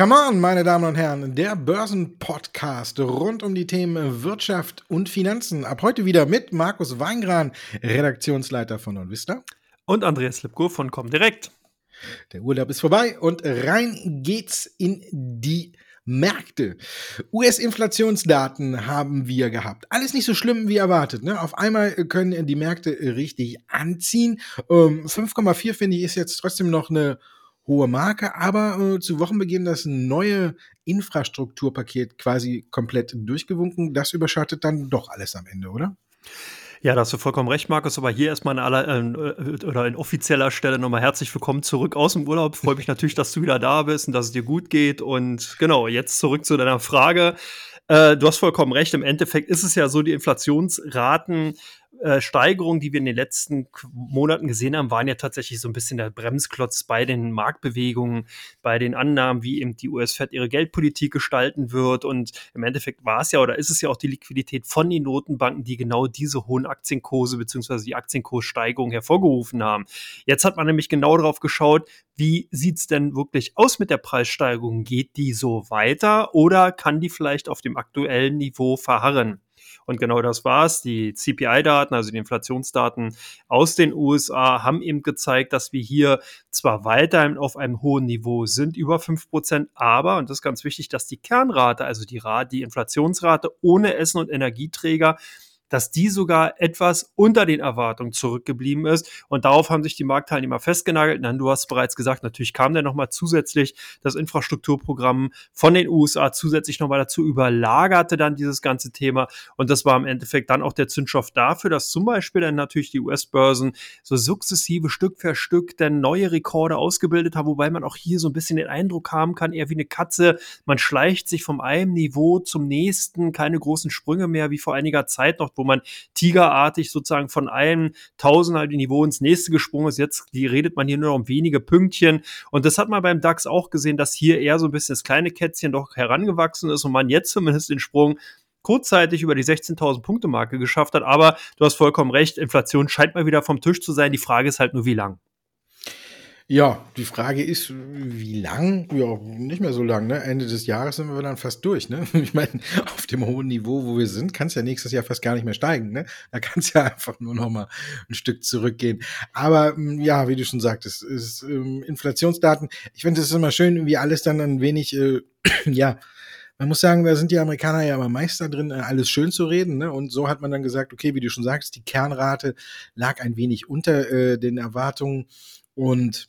Come on, meine Damen und Herren, der Börsenpodcast rund um die Themen Wirtschaft und Finanzen. Ab heute wieder mit Markus Weingran, Redaktionsleiter von Onvista. Und Andreas Lipko von Comdirect. Der Urlaub ist vorbei und rein geht's in die Märkte. US-Inflationsdaten haben wir gehabt. Alles nicht so schlimm wie erwartet. Ne? Auf einmal können die Märkte richtig anziehen. 5,4 ähm, finde ich ist jetzt trotzdem noch eine hohe Marke, aber äh, zu Wochenbeginn das neue Infrastrukturpaket quasi komplett durchgewunken. Das überschattet dann doch alles am Ende, oder? Ja, da hast du vollkommen recht, Markus. Aber hier erstmal an aller äh, oder in offizieller Stelle nochmal herzlich willkommen zurück aus dem Urlaub. Freue mich natürlich, dass du wieder da bist und dass es dir gut geht. Und genau, jetzt zurück zu deiner Frage. Äh, du hast vollkommen recht. Im Endeffekt ist es ja so, die Inflationsraten äh, Steigerungen, die wir in den letzten Monaten gesehen haben, waren ja tatsächlich so ein bisschen der Bremsklotz bei den Marktbewegungen, bei den Annahmen, wie eben die US-Fed ihre Geldpolitik gestalten wird. Und im Endeffekt war es ja oder ist es ja auch die Liquidität von den Notenbanken, die genau diese hohen Aktienkurse bzw. die Aktienkurssteigerung hervorgerufen haben. Jetzt hat man nämlich genau darauf geschaut, wie sieht's denn wirklich aus mit der Preissteigerung? Geht die so weiter oder kann die vielleicht auf dem aktuellen Niveau verharren? Und genau das war's. Die CPI-Daten, also die Inflationsdaten aus den USA, haben eben gezeigt, dass wir hier zwar weiterhin auf einem hohen Niveau sind, über fünf Prozent, aber, und das ist ganz wichtig, dass die Kernrate, also die, Rate, die Inflationsrate ohne Essen und Energieträger, dass die sogar etwas unter den Erwartungen zurückgeblieben ist. Und darauf haben sich die Marktteilnehmer festgenagelt. Dann, du hast bereits gesagt, natürlich kam dann nochmal zusätzlich das Infrastrukturprogramm von den USA zusätzlich nochmal dazu, überlagerte dann dieses ganze Thema. Und das war im Endeffekt dann auch der Zündstoff dafür, dass zum Beispiel dann natürlich die US-Börsen so sukzessive Stück für Stück dann neue Rekorde ausgebildet haben, wobei man auch hier so ein bisschen den Eindruck haben kann, eher wie eine Katze. Man schleicht sich vom einen Niveau zum nächsten, keine großen Sprünge mehr wie vor einiger Zeit noch, wo man tigerartig sozusagen von einem Tausender Niveau ins nächste gesprungen ist. Jetzt redet man hier nur um wenige Pünktchen. Und das hat man beim DAX auch gesehen, dass hier eher so ein bisschen das kleine Kätzchen doch herangewachsen ist und man jetzt zumindest den Sprung kurzzeitig über die 16.000 Punkte Marke geschafft hat. Aber du hast vollkommen recht, Inflation scheint mal wieder vom Tisch zu sein. Die Frage ist halt nur, wie lang. Ja, die Frage ist, wie lang? Ja, nicht mehr so lang, ne? Ende des Jahres sind wir dann fast durch, ne? Ich meine, auf dem hohen Niveau, wo wir sind, kann es ja nächstes Jahr fast gar nicht mehr steigen, ne? Da kann es ja einfach nur noch mal ein Stück zurückgehen. Aber hm, ja, wie du schon sagtest, ist ähm, Inflationsdaten. Ich finde, es ist immer schön, wie alles dann ein wenig, äh, ja, man muss sagen, da sind die Amerikaner ja immer Meister drin, äh, alles schön zu reden. Ne? Und so hat man dann gesagt, okay, wie du schon sagst, die Kernrate lag ein wenig unter äh, den Erwartungen. Und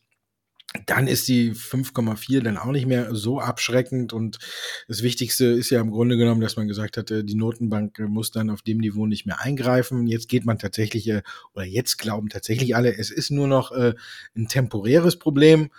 dann ist die 5,4 dann auch nicht mehr so abschreckend. Und das Wichtigste ist ja im Grunde genommen, dass man gesagt hat, die Notenbank muss dann auf dem Niveau nicht mehr eingreifen. Jetzt geht man tatsächlich, äh, oder jetzt glauben tatsächlich alle, es ist nur noch äh, ein temporäres Problem.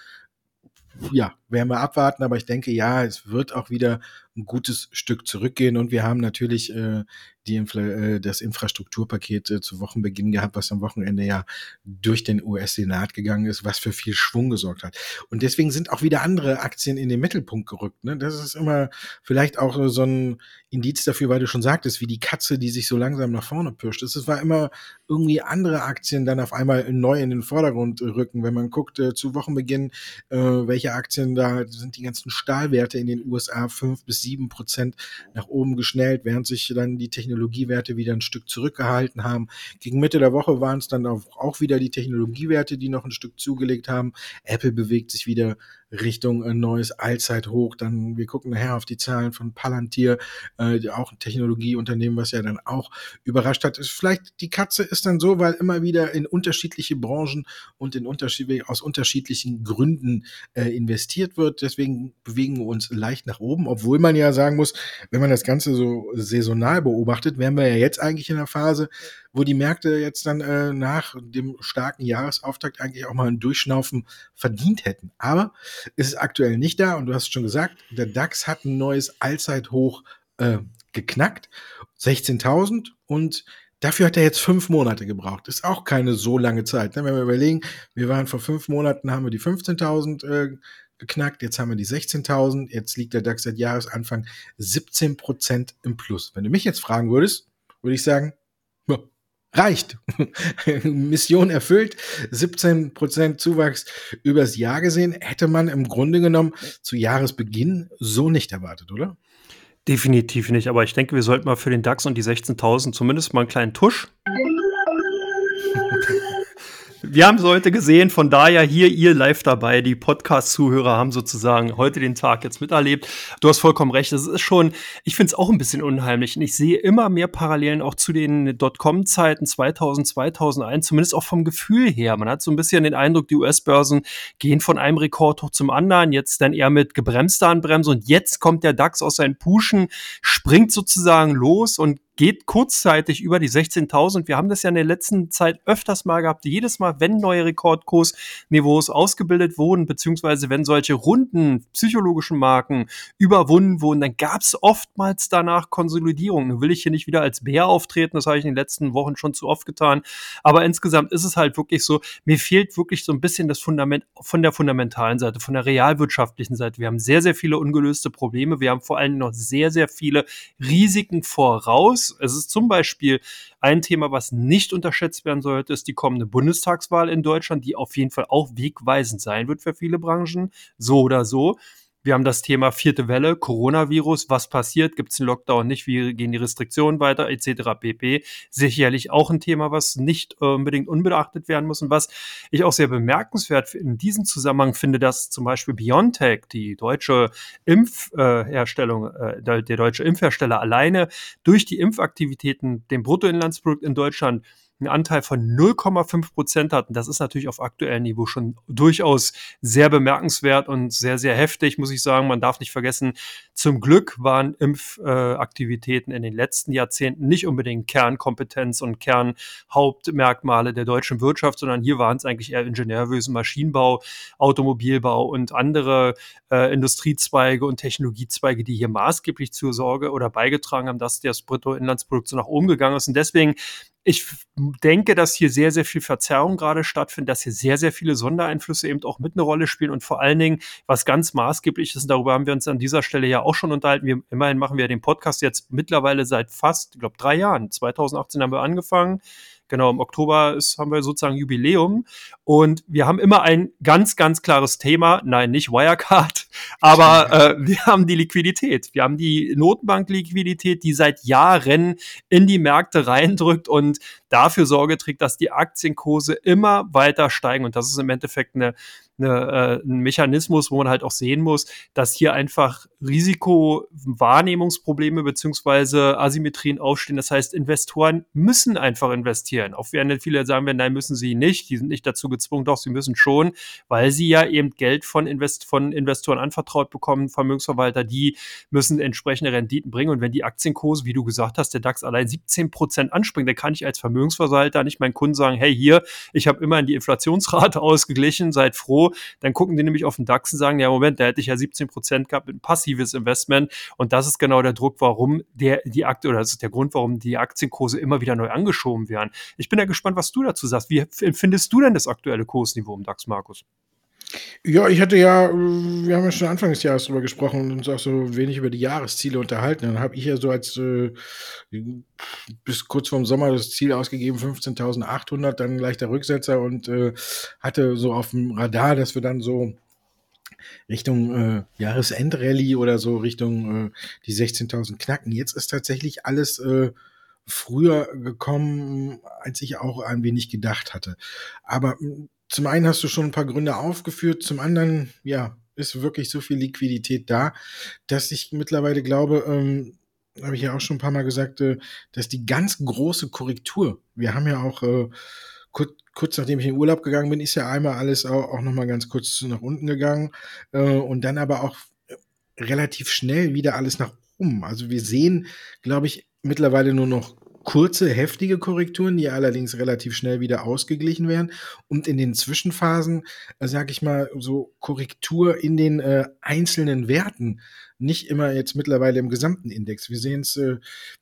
Ja, werden wir abwarten, aber ich denke, ja, es wird auch wieder ein gutes Stück zurückgehen und wir haben natürlich äh, die Infla äh, das Infrastrukturpaket äh, zu Wochenbeginn gehabt, was am Wochenende ja durch den US-Senat gegangen ist, was für viel Schwung gesorgt hat. Und deswegen sind auch wieder andere Aktien in den Mittelpunkt gerückt. Ne? Das ist immer vielleicht auch so ein Indiz dafür, weil du schon sagtest, wie die Katze, die sich so langsam nach vorne pirscht. Es war immer irgendwie andere Aktien dann auf einmal neu in den Vordergrund rücken. Wenn man guckt äh, zu Wochenbeginn, äh, welche Aktien da sind die ganzen Stahlwerte in den USA fünf bis sieben Prozent nach oben geschnellt, während sich dann die Technologiewerte wieder ein Stück zurückgehalten haben. Gegen Mitte der Woche waren es dann auch wieder die Technologiewerte, die noch ein Stück zugelegt haben. Apple bewegt sich wieder Richtung ein neues Allzeithoch. Dann, wir gucken nachher auf die Zahlen von Palantir, äh, auch ein Technologieunternehmen, was ja dann auch überrascht hat. Vielleicht die Katze ist dann so, weil immer wieder in unterschiedliche Branchen und in unterschiedliche, aus unterschiedlichen Gründen äh, investiert wird. Deswegen bewegen wir uns leicht nach oben, obwohl man ja sagen muss, wenn man das Ganze so saisonal beobachtet, wären wir ja jetzt eigentlich in der Phase, wo die Märkte jetzt dann äh, nach dem starken Jahresauftakt eigentlich auch mal ein Durchschnaufen verdient hätten. Aber ist aktuell nicht da und du hast schon gesagt, der DAX hat ein neues Allzeithoch äh, geknackt, 16.000 und Dafür hat er jetzt fünf Monate gebraucht. Ist auch keine so lange Zeit. Ne? Wenn wir überlegen, wir waren vor fünf Monaten, haben wir die 15.000 äh, geknackt, jetzt haben wir die 16.000, jetzt liegt der DAX seit Jahresanfang 17 Prozent im Plus. Wenn du mich jetzt fragen würdest, würde ich sagen, reicht. Mission erfüllt, 17% Zuwachs übers Jahr gesehen, hätte man im Grunde genommen zu Jahresbeginn so nicht erwartet, oder? Definitiv nicht, aber ich denke, wir sollten mal für den DAX und die 16.000 zumindest mal einen kleinen Tusch wir haben es heute gesehen, von daher hier ihr live dabei. Die Podcast-Zuhörer haben sozusagen heute den Tag jetzt miterlebt. Du hast vollkommen recht. Es ist schon, ich finde es auch ein bisschen unheimlich. Und ich sehe immer mehr Parallelen auch zu den Dotcom-Zeiten 2000, 2001, zumindest auch vom Gefühl her. Man hat so ein bisschen den Eindruck, die US-Börsen gehen von einem Rekord hoch zum anderen, jetzt dann eher mit gebremster Anbremse und jetzt kommt der DAX aus seinen Puschen, springt sozusagen los und geht kurzzeitig über die 16.000. Wir haben das ja in der letzten Zeit öfters mal gehabt. Jedes Mal, wenn neue Rekordkursniveaus ausgebildet wurden, beziehungsweise wenn solche runden psychologischen Marken überwunden wurden, dann gab es oftmals danach Konsolidierung. Nun will ich hier nicht wieder als Bär auftreten, das habe ich in den letzten Wochen schon zu oft getan. Aber insgesamt ist es halt wirklich so, mir fehlt wirklich so ein bisschen das Fundament von der fundamentalen Seite, von der realwirtschaftlichen Seite. Wir haben sehr, sehr viele ungelöste Probleme. Wir haben vor allem noch sehr, sehr viele Risiken voraus ist. Es ist zum Beispiel ein Thema, was nicht unterschätzt werden sollte, ist die kommende Bundestagswahl in Deutschland, die auf jeden Fall auch wegweisend sein wird für viele Branchen, so oder so. Wir haben das Thema vierte Welle, Coronavirus. Was passiert? Gibt es einen Lockdown nicht? Wie gehen die Restriktionen weiter? Etc. pp. Sicherlich auch ein Thema, was nicht äh, unbedingt unbeachtet werden muss. Und was ich auch sehr bemerkenswert in diesem Zusammenhang finde, dass zum Beispiel BioNTech, die deutsche Impfherstellung, äh, der, der deutsche Impfhersteller alleine durch die Impfaktivitäten dem Bruttoinlandsprodukt in Deutschland einen Anteil von 0,5 Prozent hatten. Das ist natürlich auf aktuellem Niveau schon durchaus sehr bemerkenswert und sehr, sehr heftig, muss ich sagen. Man darf nicht vergessen, zum Glück waren Impfaktivitäten in den letzten Jahrzehnten nicht unbedingt Kernkompetenz und Kernhauptmerkmale der deutschen Wirtschaft, sondern hier waren es eigentlich eher Ingenieurwesen, Maschinenbau, Automobilbau und andere äh, Industriezweige und Technologiezweige, die hier maßgeblich zur Sorge oder beigetragen haben, dass das Bruttoinlandsprodukt so nach oben gegangen ist. Und deswegen ich denke, dass hier sehr, sehr viel Verzerrung gerade stattfindet, dass hier sehr, sehr viele Sondereinflüsse eben auch mit eine Rolle spielen und vor allen Dingen, was ganz maßgeblich ist, und darüber haben wir uns an dieser Stelle ja auch schon unterhalten. Wir, immerhin machen wir den Podcast jetzt mittlerweile seit fast, ich glaube, drei Jahren. 2018 haben wir angefangen. Genau, im Oktober ist, haben wir sozusagen Jubiläum. Und wir haben immer ein ganz, ganz klares Thema. Nein, nicht Wirecard, aber äh, wir haben die Liquidität. Wir haben die Notenbank-Liquidität, die seit Jahren in die Märkte reindrückt und dafür Sorge trägt, dass die Aktienkurse immer weiter steigen. Und das ist im Endeffekt eine eine, äh, ein Mechanismus, wo man halt auch sehen muss, dass hier einfach Risikowahrnehmungsprobleme beziehungsweise Asymmetrien aufstehen. Das heißt, Investoren müssen einfach investieren. Auch wenn viele sagen werden, nein, müssen sie nicht. Die sind nicht dazu gezwungen, doch sie müssen schon, weil sie ja eben Geld von, Invest von Investoren anvertraut bekommen, Vermögensverwalter, die müssen entsprechende Renditen bringen. Und wenn die Aktienkurse, wie du gesagt hast, der DAX allein 17 Prozent anspringt, dann kann ich als Vermögensverwalter nicht meinen Kunden sagen, hey, hier, ich habe immer die Inflationsrate ausgeglichen, seid froh, dann gucken die nämlich auf den DAX und sagen, ja, Moment, da hätte ich ja 17 Prozent gehabt mit passives Investment. Und das ist genau der Druck, warum der, die Aktie, oder das ist der Grund, warum die Aktienkurse immer wieder neu angeschoben werden. Ich bin ja gespannt, was du dazu sagst. Wie empfindest du denn das aktuelle Kursniveau im DAX, Markus? Ja, ich hatte ja, wir haben ja schon Anfang des Jahres darüber gesprochen und uns auch so wenig über die Jahresziele unterhalten. Dann habe ich ja so als äh, bis kurz vorm Sommer das Ziel ausgegeben, 15.800, dann gleich der Rücksetzer und äh, hatte so auf dem Radar, dass wir dann so Richtung äh, Jahresendrallye oder so Richtung äh, die 16.000 knacken. Jetzt ist tatsächlich alles äh, früher gekommen, als ich auch ein wenig gedacht hatte. Aber zum einen hast du schon ein paar Gründe aufgeführt, zum anderen, ja, ist wirklich so viel Liquidität da, dass ich mittlerweile glaube, ähm, habe ich ja auch schon ein paar Mal gesagt, äh, dass die ganz große Korrektur, wir haben ja auch äh, kurz, kurz nachdem ich in Urlaub gegangen bin, ist ja einmal alles auch, auch nochmal ganz kurz nach unten gegangen äh, und dann aber auch relativ schnell wieder alles nach oben. Also wir sehen, glaube ich, mittlerweile nur noch kurze, heftige Korrekturen, die allerdings relativ schnell wieder ausgeglichen werden. Und in den Zwischenphasen, äh, sage ich mal, so Korrektur in den äh, einzelnen Werten nicht immer jetzt mittlerweile im gesamten Index. Wir sehen es, äh,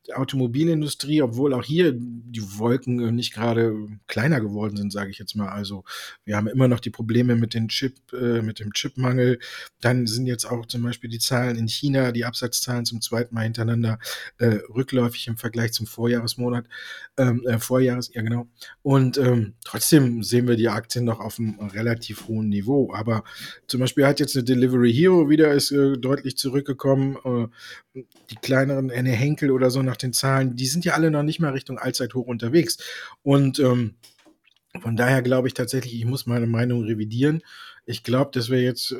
die Automobilindustrie, obwohl auch hier die Wolken äh, nicht gerade kleiner geworden sind, sage ich jetzt mal. Also wir haben immer noch die Probleme mit den Chip, äh, mit dem Chipmangel. Dann sind jetzt auch zum Beispiel die Zahlen in China, die Absatzzahlen zum zweiten Mal hintereinander äh, rückläufig im Vergleich zum Vorjahresmonat, ähm, äh, Vorjahres, ja genau. Und ähm, trotzdem sehen wir die Aktien noch auf einem relativ hohen Niveau. Aber zum Beispiel hat jetzt eine Delivery Hero wieder ist äh, deutlich zurückgekommen. Äh, die kleineren, eine Henkel oder so nach den Zahlen, die sind ja alle noch nicht mal Richtung Allzeithoch unterwegs. Und ähm, von daher glaube ich tatsächlich, ich muss meine Meinung revidieren. Ich glaube, dass wir jetzt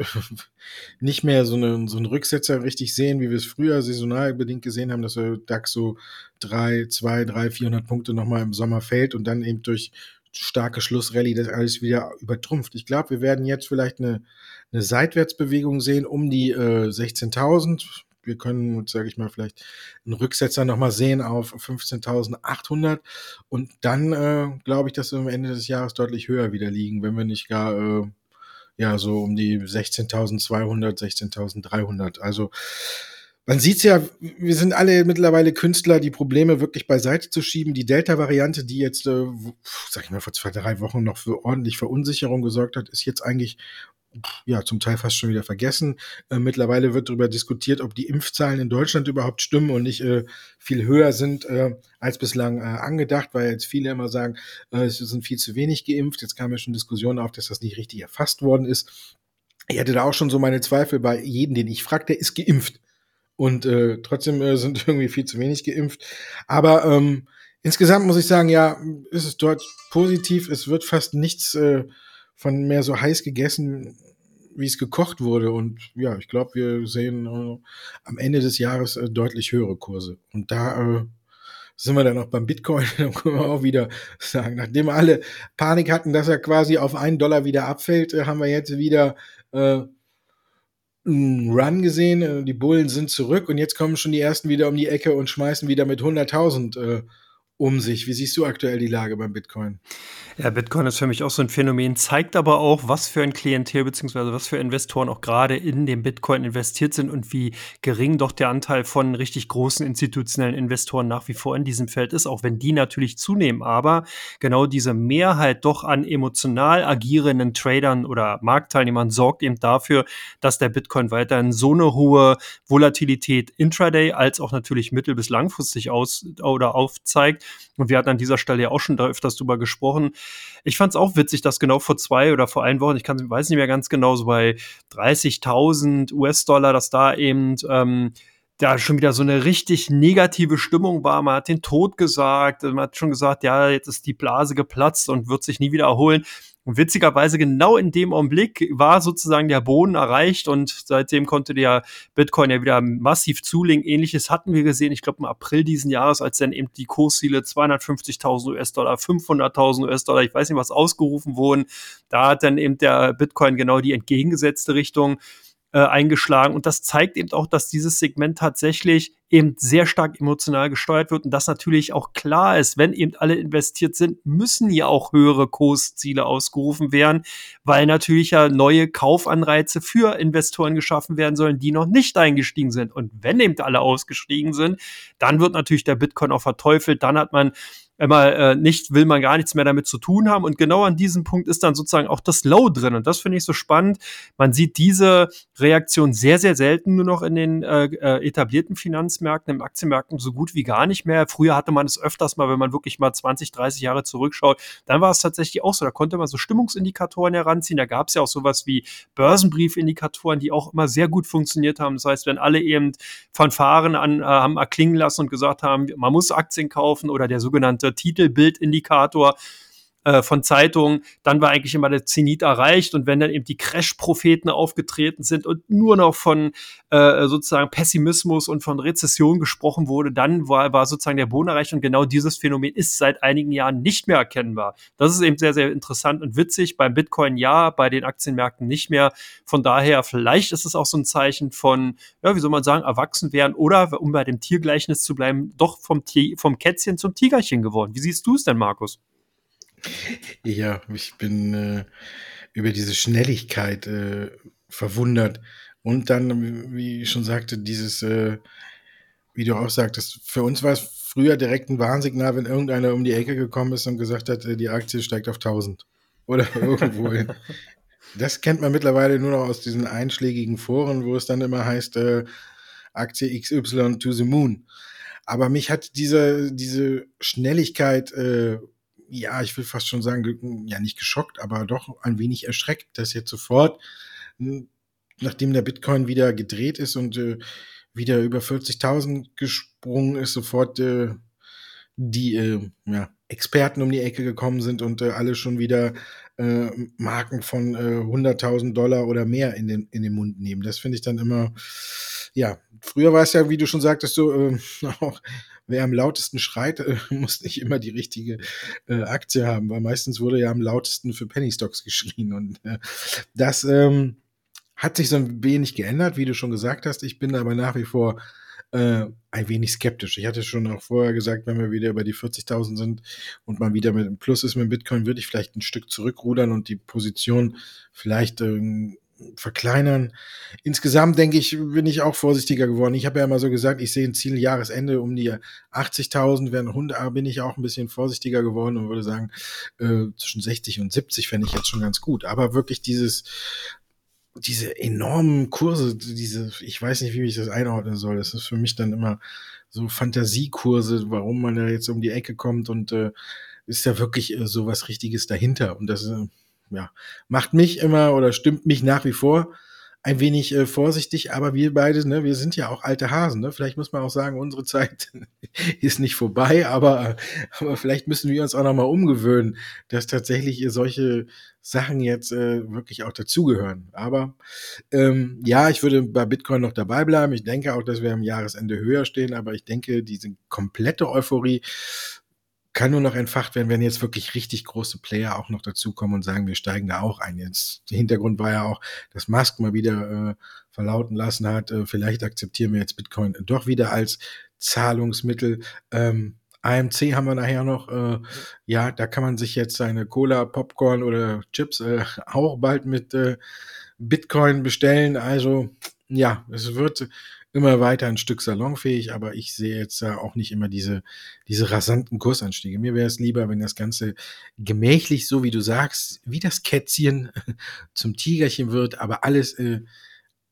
nicht mehr so, eine, so einen Rücksetzer richtig sehen, wie wir es früher saisonal bedingt gesehen haben, dass der DAX so drei, zwei, drei, 400 Punkte nochmal im Sommer fällt und dann eben durch starke Schlussrallye das alles wieder übertrumpft. Ich glaube, wir werden jetzt vielleicht eine, eine Seitwärtsbewegung sehen um die äh, 16.000. Wir können, sage ich mal, vielleicht einen Rücksetzer nochmal sehen auf 15.800 und dann äh, glaube ich, dass wir am Ende des Jahres deutlich höher wieder liegen, wenn wir nicht gar äh, ja so um die 16.200, 16.300. Also man sieht's ja, wir sind alle mittlerweile Künstler, die Probleme wirklich beiseite zu schieben. Die Delta-Variante, die jetzt, äh, sag ich mal, vor zwei, drei Wochen noch für ordentlich Verunsicherung gesorgt hat, ist jetzt eigentlich ja, zum Teil fast schon wieder vergessen. Äh, mittlerweile wird darüber diskutiert, ob die Impfzahlen in Deutschland überhaupt stimmen und nicht äh, viel höher sind äh, als bislang äh, angedacht, weil jetzt viele immer sagen, äh, es sind viel zu wenig geimpft. Jetzt kam ja schon Diskussionen auf, dass das nicht richtig erfasst worden ist. Ich hatte da auch schon so meine Zweifel bei jedem, den ich frage, der ist geimpft. Und äh, trotzdem äh, sind irgendwie viel zu wenig geimpft. Aber ähm, insgesamt muss ich sagen, ja, ist es dort positiv. Es wird fast nichts äh, von mehr so heiß gegessen, wie es gekocht wurde. Und ja, ich glaube, wir sehen äh, am Ende des Jahres äh, deutlich höhere Kurse. Und da äh, sind wir dann auch beim Bitcoin, dann können wir auch wieder sagen, nachdem alle Panik hatten, dass er quasi auf einen Dollar wieder abfällt, äh, haben wir jetzt wieder äh, einen Run gesehen. Äh, die Bullen sind zurück und jetzt kommen schon die ersten wieder um die Ecke und schmeißen wieder mit 100.000 äh, um sich. Wie siehst du aktuell die Lage beim Bitcoin? Ja, Bitcoin ist für mich auch so ein Phänomen, zeigt aber auch, was für ein Klientel bzw. was für Investoren auch gerade in den Bitcoin investiert sind und wie gering doch der Anteil von richtig großen institutionellen Investoren nach wie vor in diesem Feld ist, auch wenn die natürlich zunehmen. Aber genau diese Mehrheit doch an emotional agierenden Tradern oder Marktteilnehmern sorgt eben dafür, dass der Bitcoin weiterhin so eine hohe Volatilität intraday als auch natürlich mittel- bis langfristig aus oder aufzeigt. Und wir hatten an dieser Stelle ja auch schon da öfters drüber gesprochen. Ich fand es auch witzig, dass genau vor zwei oder vor ein Wochen, ich kann, weiß nicht mehr ganz genau, so bei 30.000 US-Dollar, dass da eben ähm, da schon wieder so eine richtig negative Stimmung war. Man hat den Tod gesagt, man hat schon gesagt, ja, jetzt ist die Blase geplatzt und wird sich nie wieder erholen. Und witzigerweise genau in dem Augenblick war sozusagen der Boden erreicht und seitdem konnte der Bitcoin ja wieder massiv zulegen. Ähnliches hatten wir gesehen, ich glaube im April diesen Jahres, als dann eben die Kursziele 250.000 US-Dollar, 500.000 US-Dollar, ich weiß nicht was ausgerufen wurden. Da hat dann eben der Bitcoin genau die entgegengesetzte Richtung äh, eingeschlagen. Und das zeigt eben auch, dass dieses Segment tatsächlich eben sehr stark emotional gesteuert wird und das natürlich auch klar ist, wenn eben alle investiert sind, müssen ja auch höhere Kursziele ausgerufen werden, weil natürlich ja neue Kaufanreize für Investoren geschaffen werden sollen, die noch nicht eingestiegen sind. Und wenn eben alle ausgestiegen sind, dann wird natürlich der Bitcoin auch verteufelt, dann hat man immer äh, nicht, will man gar nichts mehr damit zu tun haben. Und genau an diesem Punkt ist dann sozusagen auch das Low drin. Und das finde ich so spannend. Man sieht diese Reaktion sehr, sehr selten nur noch in den äh, äh, etablierten Finanzmärkten, im Aktienmärkten so gut wie gar nicht mehr. Früher hatte man es öfters mal, wenn man wirklich mal 20, 30 Jahre zurückschaut, dann war es tatsächlich auch so. Da konnte man so Stimmungsindikatoren heranziehen. Da gab es ja auch sowas wie Börsenbriefindikatoren, die auch immer sehr gut funktioniert haben. Das heißt, wenn alle eben Fanfaren an, äh, haben erklingen lassen und gesagt haben, man muss Aktien kaufen oder der sogenannte Titelbildindikator äh, von Zeitungen, dann war eigentlich immer der Zenit erreicht und wenn dann eben die Crash-Propheten aufgetreten sind und nur noch von äh, sozusagen Pessimismus und von Rezession gesprochen wurde, dann war, war sozusagen der Boden erreicht und genau dieses Phänomen ist seit einigen Jahren nicht mehr erkennbar. Das ist eben sehr, sehr interessant und witzig. Beim Bitcoin ja, bei den Aktienmärkten nicht mehr. Von daher, vielleicht ist es auch so ein Zeichen von, ja, wie soll man sagen, erwachsen werden oder, um bei dem Tiergleichnis zu bleiben, doch vom, vom Kätzchen zum Tigerchen geworden. Wie siehst du es denn, Markus? Ja, ich bin äh, über diese Schnelligkeit äh, verwundert. Und dann, wie ich schon sagte, dieses, äh, wie du auch sagtest, für uns war es früher direkt ein Warnsignal, wenn irgendeiner um die Ecke gekommen ist und gesagt hat, äh, die Aktie steigt auf 1000 oder irgendwo hin. Das kennt man mittlerweile nur noch aus diesen einschlägigen Foren, wo es dann immer heißt, äh, Aktie XY to the moon. Aber mich hat diese, diese Schnelligkeit, äh, ja, ich will fast schon sagen, ja, nicht geschockt, aber doch ein wenig erschreckt, dass jetzt sofort, nachdem der Bitcoin wieder gedreht ist und äh, wieder über 40.000 gesprungen ist, sofort äh, die äh, ja, Experten um die Ecke gekommen sind und äh, alle schon wieder äh, Marken von äh, 100.000 Dollar oder mehr in den, in den Mund nehmen. Das finde ich dann immer, ja, früher war es ja, wie du schon sagtest, so äh, auch wer am lautesten schreit, äh, muss nicht immer die richtige äh, Aktie haben, weil meistens wurde ja am lautesten für Penny Stocks geschrien und äh, das ähm, hat sich so ein wenig geändert, wie du schon gesagt hast. Ich bin aber nach wie vor äh, ein wenig skeptisch. Ich hatte schon auch vorher gesagt, wenn wir wieder über die 40.000 sind und man wieder mit einem Plus ist mit Bitcoin, würde ich vielleicht ein Stück zurückrudern und die Position vielleicht ähm, verkleinern. Insgesamt denke ich, bin ich auch vorsichtiger geworden. Ich habe ja immer so gesagt, ich sehe ein Ziel Jahresende um die 80.000, während 100 bin ich auch ein bisschen vorsichtiger geworden und würde sagen, äh, zwischen 60 und 70 fände ich jetzt schon ganz gut. Aber wirklich dieses diese enormen Kurse, diese, ich weiß nicht, wie ich das einordnen soll. Das ist für mich dann immer so Fantasiekurse, warum man da jetzt um die Ecke kommt und äh, ist ja wirklich äh, so was Richtiges dahinter. Und das äh, ja, macht mich immer oder stimmt mich nach wie vor ein wenig äh, vorsichtig, aber wir beide, ne, wir sind ja auch alte Hasen, ne? Vielleicht muss man auch sagen, unsere Zeit ist nicht vorbei, aber, aber vielleicht müssen wir uns auch nochmal umgewöhnen, dass tatsächlich solche Sachen jetzt äh, wirklich auch dazugehören. Aber ähm, ja, ich würde bei Bitcoin noch dabei bleiben. Ich denke auch, dass wir am Jahresende höher stehen, aber ich denke, diese komplette Euphorie kann nur noch entfacht werden, wenn jetzt wirklich richtig große Player auch noch dazukommen und sagen, wir steigen da auch ein. Jetzt der Hintergrund war ja auch, dass Musk mal wieder äh, verlauten lassen hat, äh, vielleicht akzeptieren wir jetzt Bitcoin doch wieder als Zahlungsmittel. Ähm, AMC haben wir nachher noch, äh, ja, da kann man sich jetzt seine Cola, Popcorn oder Chips äh, auch bald mit äh, Bitcoin bestellen. Also ja, es wird immer weiter ein Stück salonfähig, aber ich sehe jetzt ja auch nicht immer diese, diese rasanten Kursanstiege. Mir wäre es lieber, wenn das Ganze gemächlich, so wie du sagst, wie das Kätzchen zum Tigerchen wird, aber alles äh,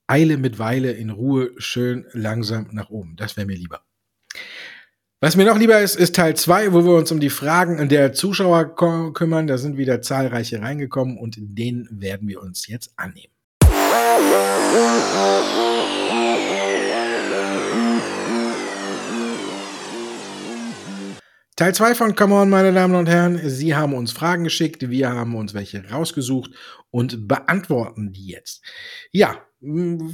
Eile mit Weile in Ruhe schön langsam nach oben. Das wäre mir lieber. Was mir noch lieber ist, ist Teil 2, wo wir uns um die Fragen der Zuschauer kümmern. Da sind wieder zahlreiche reingekommen und den werden wir uns jetzt annehmen. Teil 2 von Come On, meine Damen und Herren. Sie haben uns Fragen geschickt, wir haben uns welche rausgesucht und beantworten die jetzt. Ja,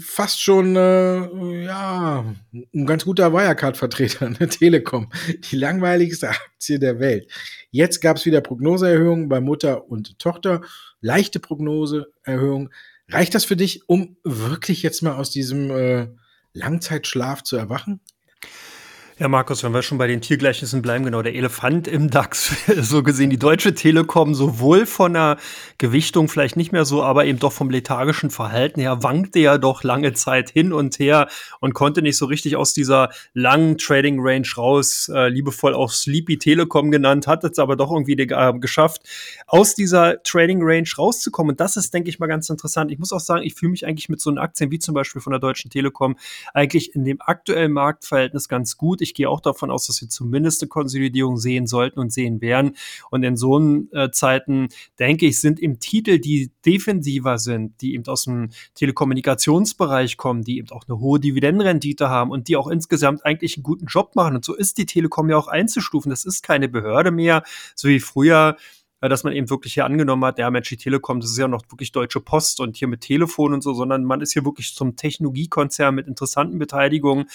fast schon, äh, ja, ein ganz guter Wirecard-Vertreter, eine Telekom, die langweiligste Aktie der Welt. Jetzt gab es wieder Prognoseerhöhungen bei Mutter und Tochter, leichte Prognoseerhöhung. Reicht das für dich, um wirklich jetzt mal aus diesem äh, Langzeitschlaf zu erwachen? Ja, Markus, wenn wir schon bei den Tiergleichnissen bleiben, genau, der Elefant im DAX, so gesehen die Deutsche Telekom, sowohl von der Gewichtung vielleicht nicht mehr so, aber eben doch vom lethargischen Verhalten her, wankte ja doch lange Zeit hin und her und konnte nicht so richtig aus dieser langen Trading Range raus, äh, liebevoll auch Sleepy Telekom genannt, hat es aber doch irgendwie äh, geschafft, aus dieser Trading Range rauszukommen. Und das ist, denke ich mal, ganz interessant. Ich muss auch sagen, ich fühle mich eigentlich mit so einer Aktien wie zum Beispiel von der Deutschen Telekom eigentlich in dem aktuellen Marktverhältnis ganz gut ich gehe auch davon aus, dass wir zumindest eine Konsolidierung sehen sollten und sehen werden. Und in so äh, Zeiten, denke ich, sind im Titel, die defensiver sind, die eben aus dem Telekommunikationsbereich kommen, die eben auch eine hohe Dividendenrendite haben und die auch insgesamt eigentlich einen guten Job machen. Und so ist die Telekom ja auch einzustufen. Das ist keine Behörde mehr, so wie früher äh, dass man eben wirklich hier angenommen hat, ja, Mensch, die Telekom, das ist ja noch wirklich Deutsche Post und hier mit Telefon und so, sondern man ist hier wirklich zum Technologiekonzern mit interessanten Beteiligungen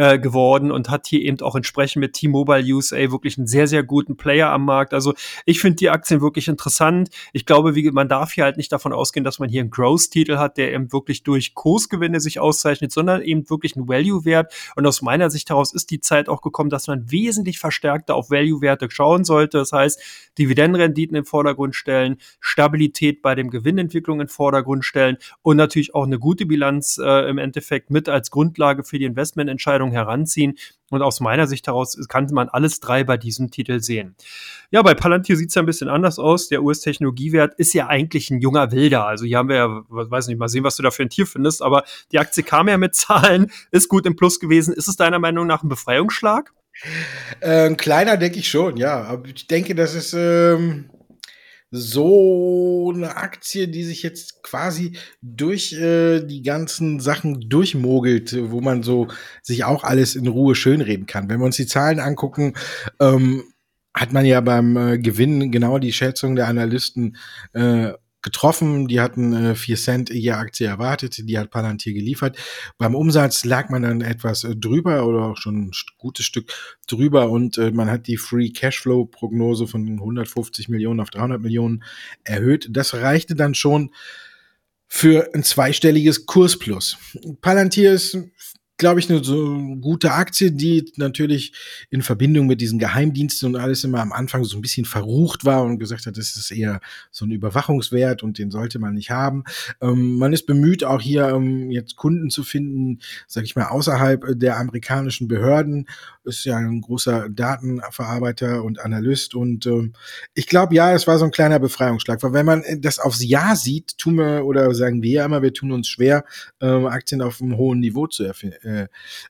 äh, geworden und hat hier eben auch entsprechend mit T-Mobile USA wirklich einen sehr, sehr guten Player am Markt. Also ich finde die Aktien wirklich interessant. Ich glaube, wie, man darf hier halt nicht davon ausgehen, dass man hier einen Growth-Titel hat, der eben wirklich durch Kursgewinne sich auszeichnet, sondern eben wirklich einen Value-Wert. Und aus meiner Sicht heraus ist die Zeit auch gekommen, dass man wesentlich verstärkter auf Value-Werte schauen sollte. Das heißt, Dividendenrenditen im Vordergrund stellen, Stabilität bei dem Gewinnentwicklung im Vordergrund stellen und natürlich auch eine gute Bilanz äh, im Endeffekt mit als Grundlage für die Investmententscheidung heranziehen. Und aus meiner Sicht heraus kann man alles drei bei diesem Titel sehen. Ja, bei Palantir sieht es ja ein bisschen anders aus. Der US-Technologiewert ist ja eigentlich ein junger Wilder. Also hier haben wir ja, weiß nicht, mal sehen, was du da für ein Tier findest. Aber die Aktie kam ja mit Zahlen, ist gut im Plus gewesen. Ist es deiner Meinung nach ein Befreiungsschlag? Äh, kleiner denke ich schon, ja. Aber ich denke, das ist ähm, so eine Aktie, die sich jetzt quasi durch äh, die ganzen Sachen durchmogelt, wo man so sich auch alles in Ruhe schönreden kann. Wenn wir uns die Zahlen angucken, ähm, hat man ja beim äh, Gewinn genau die Schätzung der Analysten äh, getroffen. Die hatten äh, 4 Cent je Aktie erwartet, die hat Palantir geliefert. Beim Umsatz lag man dann etwas äh, drüber oder auch schon ein gutes Stück drüber und äh, man hat die Free Cashflow Prognose von 150 Millionen auf 300 Millionen erhöht. Das reichte dann schon für ein zweistelliges Kursplus. Palantir ist glaube ich, eine so gute Aktie, die natürlich in Verbindung mit diesen Geheimdiensten und alles immer am Anfang so ein bisschen verrucht war und gesagt hat, das ist eher so ein Überwachungswert und den sollte man nicht haben. Ähm, man ist bemüht, auch hier ähm, jetzt Kunden zu finden, sage ich mal, außerhalb der amerikanischen Behörden. Ist ja ein großer Datenverarbeiter und Analyst und ähm, ich glaube, ja, es war so ein kleiner Befreiungsschlag, weil wenn man das aufs Jahr sieht, tun wir oder sagen wir ja immer, wir tun uns schwer, ähm, Aktien auf einem hohen Niveau zu erfinden äh,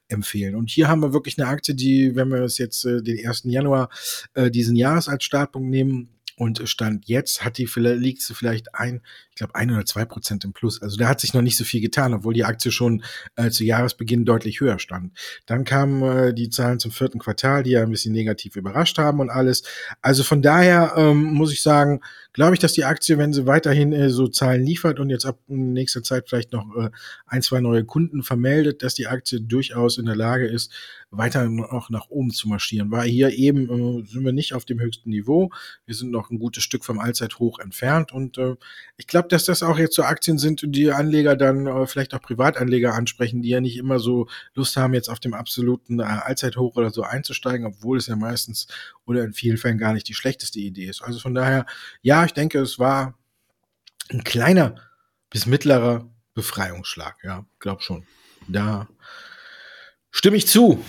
empfehlen. Und hier haben wir wirklich eine Aktie, die, wenn wir es jetzt äh, den 1. Januar äh, diesen Jahres als Startpunkt nehmen, und Stand jetzt hat die liegt sie vielleicht ein, glaube ein oder zwei Prozent im Plus. Also da hat sich noch nicht so viel getan, obwohl die Aktie schon äh, zu Jahresbeginn deutlich höher stand. Dann kamen äh, die Zahlen zum vierten Quartal, die ja ein bisschen negativ überrascht haben und alles. Also von daher ähm, muss ich sagen, glaube ich, dass die Aktie, wenn sie weiterhin äh, so Zahlen liefert und jetzt ab nächster Zeit vielleicht noch äh, ein, zwei neue Kunden vermeldet, dass die Aktie durchaus in der Lage ist, weiter noch nach oben zu marschieren. Weil hier eben äh, sind wir nicht auf dem höchsten Niveau. Wir sind noch ein gutes Stück vom Allzeithoch entfernt. Und äh, ich glaube, dass das auch jetzt so Aktien sind, die Anleger dann äh, vielleicht auch Privatanleger ansprechen, die ja nicht immer so Lust haben, jetzt auf dem absoluten äh, Allzeithoch oder so einzusteigen, obwohl es ja meistens oder in vielen Fällen gar nicht die schlechteste Idee ist. Also von daher, ja, ich denke, es war ein kleiner bis mittlerer Befreiungsschlag. Ja, glaub schon. Da stimme ich zu.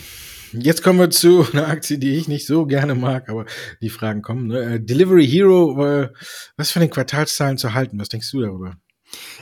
Jetzt kommen wir zu einer Aktie, die ich nicht so gerne mag, aber die Fragen kommen. Ne? Äh, Delivery Hero, äh, was von den Quartalszahlen zu halten? Was denkst du darüber?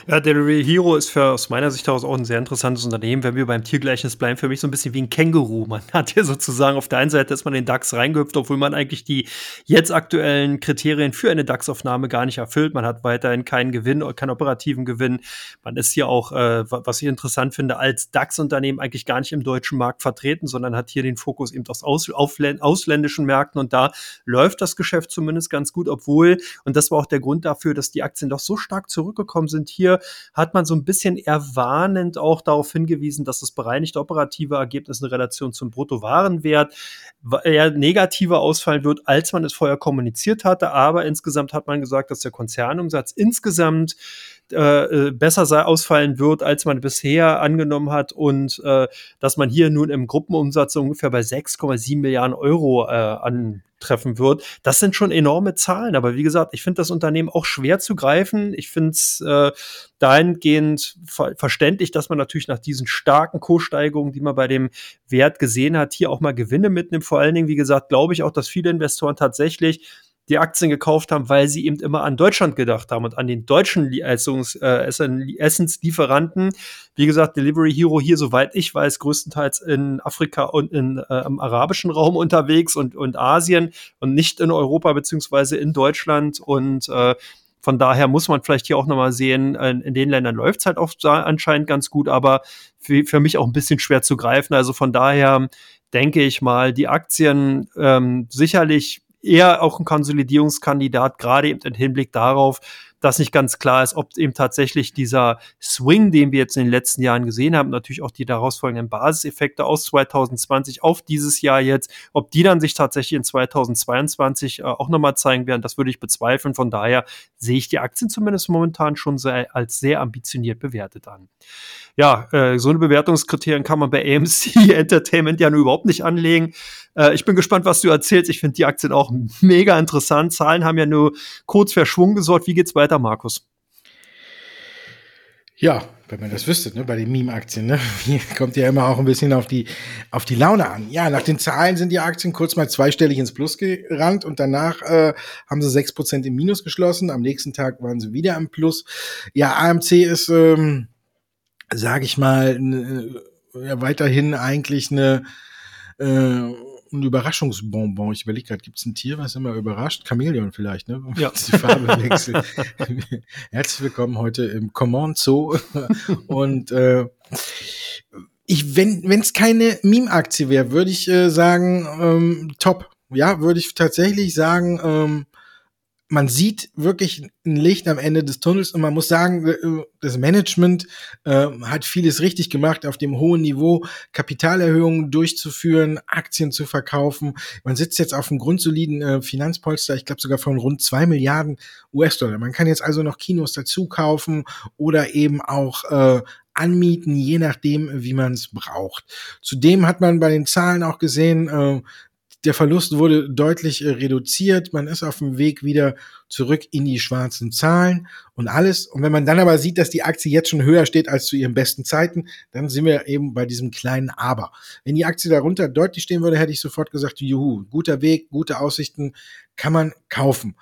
Ja, Delivery Hero ist für, aus meiner Sicht heraus auch ein sehr interessantes Unternehmen. Wenn wir beim Tiergleichnis bleiben, für mich so ein bisschen wie ein Känguru. Man hat hier sozusagen auf der einen Seite ist man den DAX reingehüpft, obwohl man eigentlich die jetzt aktuellen Kriterien für eine DAX-Aufnahme gar nicht erfüllt. Man hat weiterhin keinen Gewinn, keinen operativen Gewinn. Man ist hier auch, äh, was ich interessant finde, als DAX-Unternehmen eigentlich gar nicht im deutschen Markt vertreten, sondern hat hier den Fokus eben aus aus ausländischen Märkten und da läuft das Geschäft zumindest ganz gut, obwohl, und das war auch der Grund dafür, dass die Aktien doch so stark zurückgekommen sind, hier hat man so ein bisschen erwarnend auch darauf hingewiesen, dass das bereinigte operative Ergebnis in Relation zum Bruttowarenwert eher negativer ausfallen wird, als man es vorher kommuniziert hatte. Aber insgesamt hat man gesagt, dass der Konzernumsatz insgesamt äh, äh, besser ausfallen wird, als man bisher angenommen hat und äh, dass man hier nun im Gruppenumsatz ungefähr bei 6,7 Milliarden Euro äh, antreffen wird. Das sind schon enorme Zahlen, aber wie gesagt, ich finde das Unternehmen auch schwer zu greifen. Ich finde es äh, dahingehend ver verständlich, dass man natürlich nach diesen starken Kurssteigerungen, die man bei dem Wert gesehen hat, hier auch mal Gewinne mitnimmt. Vor allen Dingen, wie gesagt, glaube ich auch, dass viele Investoren tatsächlich die Aktien gekauft haben, weil sie eben immer an Deutschland gedacht haben und an den deutschen Essungs, äh, Essenslieferanten. Wie gesagt, Delivery Hero hier, soweit ich weiß, größtenteils in Afrika und in, äh, im arabischen Raum unterwegs und, und Asien und nicht in Europa beziehungsweise in Deutschland und äh, von daher muss man vielleicht hier auch nochmal sehen, in den Ländern läuft es halt auch anscheinend ganz gut, aber für, für mich auch ein bisschen schwer zu greifen. Also von daher denke ich mal, die Aktien ähm, sicherlich eher auch ein Konsolidierungskandidat, gerade im Hinblick darauf, dass nicht ganz klar ist, ob eben tatsächlich dieser Swing, den wir jetzt in den letzten Jahren gesehen haben, natürlich auch die daraus folgenden Basiseffekte aus 2020 auf dieses Jahr jetzt, ob die dann sich tatsächlich in 2022 äh, auch nochmal zeigen werden, das würde ich bezweifeln. Von daher sehe ich die Aktien zumindest momentan schon sehr, als sehr ambitioniert bewertet an. Ja, äh, so eine Bewertungskriterien kann man bei AMC Entertainment ja nur überhaupt nicht anlegen. Äh, ich bin gespannt, was du erzählst. Ich finde die Aktien auch mega interessant. Zahlen haben ja nur kurz verschwungen gesorgt. Wie geht's weiter, Markus? Ja, wenn man das wüsste, ne, bei den Meme-Aktien, ne? Kommt ja immer auch ein bisschen auf die, auf die Laune an. Ja, nach den Zahlen sind die Aktien kurz mal zweistellig ins Plus gerannt und danach äh, haben sie sechs Prozent im Minus geschlossen. Am nächsten Tag waren sie wieder im Plus. Ja, AMC ist, ähm, sage ich mal, ne, ja, weiterhin eigentlich eine äh, ein Überraschungsbonbon. Ich überlege gerade, gibt es ein Tier, was immer überrascht? Chamäleon vielleicht, ne? Ja. Die Farbe wechselt. Herzlich willkommen heute im Command Zoo. Und äh, ich, wenn es keine Meme-Aktie wäre, würde ich äh, sagen, ähm, top. Ja, würde ich tatsächlich sagen, ähm, man sieht wirklich ein Licht am Ende des Tunnels und man muss sagen, äh, das Management äh, hat vieles richtig gemacht, auf dem hohen Niveau Kapitalerhöhungen durchzuführen, Aktien zu verkaufen. Man sitzt jetzt auf einem grundsoliden äh, Finanzpolster, ich glaube sogar von rund zwei Milliarden US-Dollar. Man kann jetzt also noch Kinos dazu kaufen oder eben auch äh, anmieten, je nachdem, wie man es braucht. Zudem hat man bei den Zahlen auch gesehen, äh, der Verlust wurde deutlich äh, reduziert. Man ist auf dem Weg wieder zurück in die schwarzen Zahlen und alles. Und wenn man dann aber sieht, dass die Aktie jetzt schon höher steht als zu ihren besten Zeiten, dann sind wir eben bei diesem kleinen Aber. Wenn die Aktie darunter deutlich stehen würde, hätte ich sofort gesagt, juhu, guter Weg, gute Aussichten, kann man kaufen.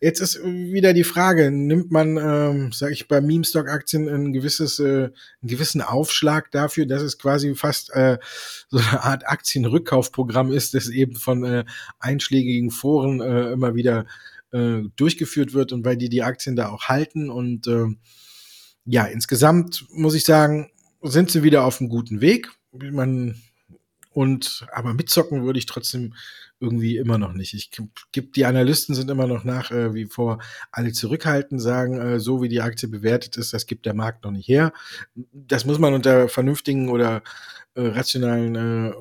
Jetzt ist wieder die Frage, nimmt man, ähm, sage ich, bei Meme-Stock-Aktien ein gewisses, äh, einen gewissen Aufschlag dafür, dass es quasi fast äh, so eine Art Aktienrückkaufprogramm ist, das eben von äh, einschlägigen Foren äh, immer wieder äh, durchgeführt wird und weil die die Aktien da auch halten. Und äh, ja, insgesamt muss ich sagen, sind sie wieder auf einem guten Weg. Man, und aber mitzocken würde ich trotzdem irgendwie immer noch nicht. Ich gibt die Analysten sind immer noch nach äh, wie vor alle zurückhaltend, sagen, äh, so wie die Aktie bewertet ist, das gibt der Markt noch nicht her. Das muss man unter vernünftigen oder äh, rationalen äh,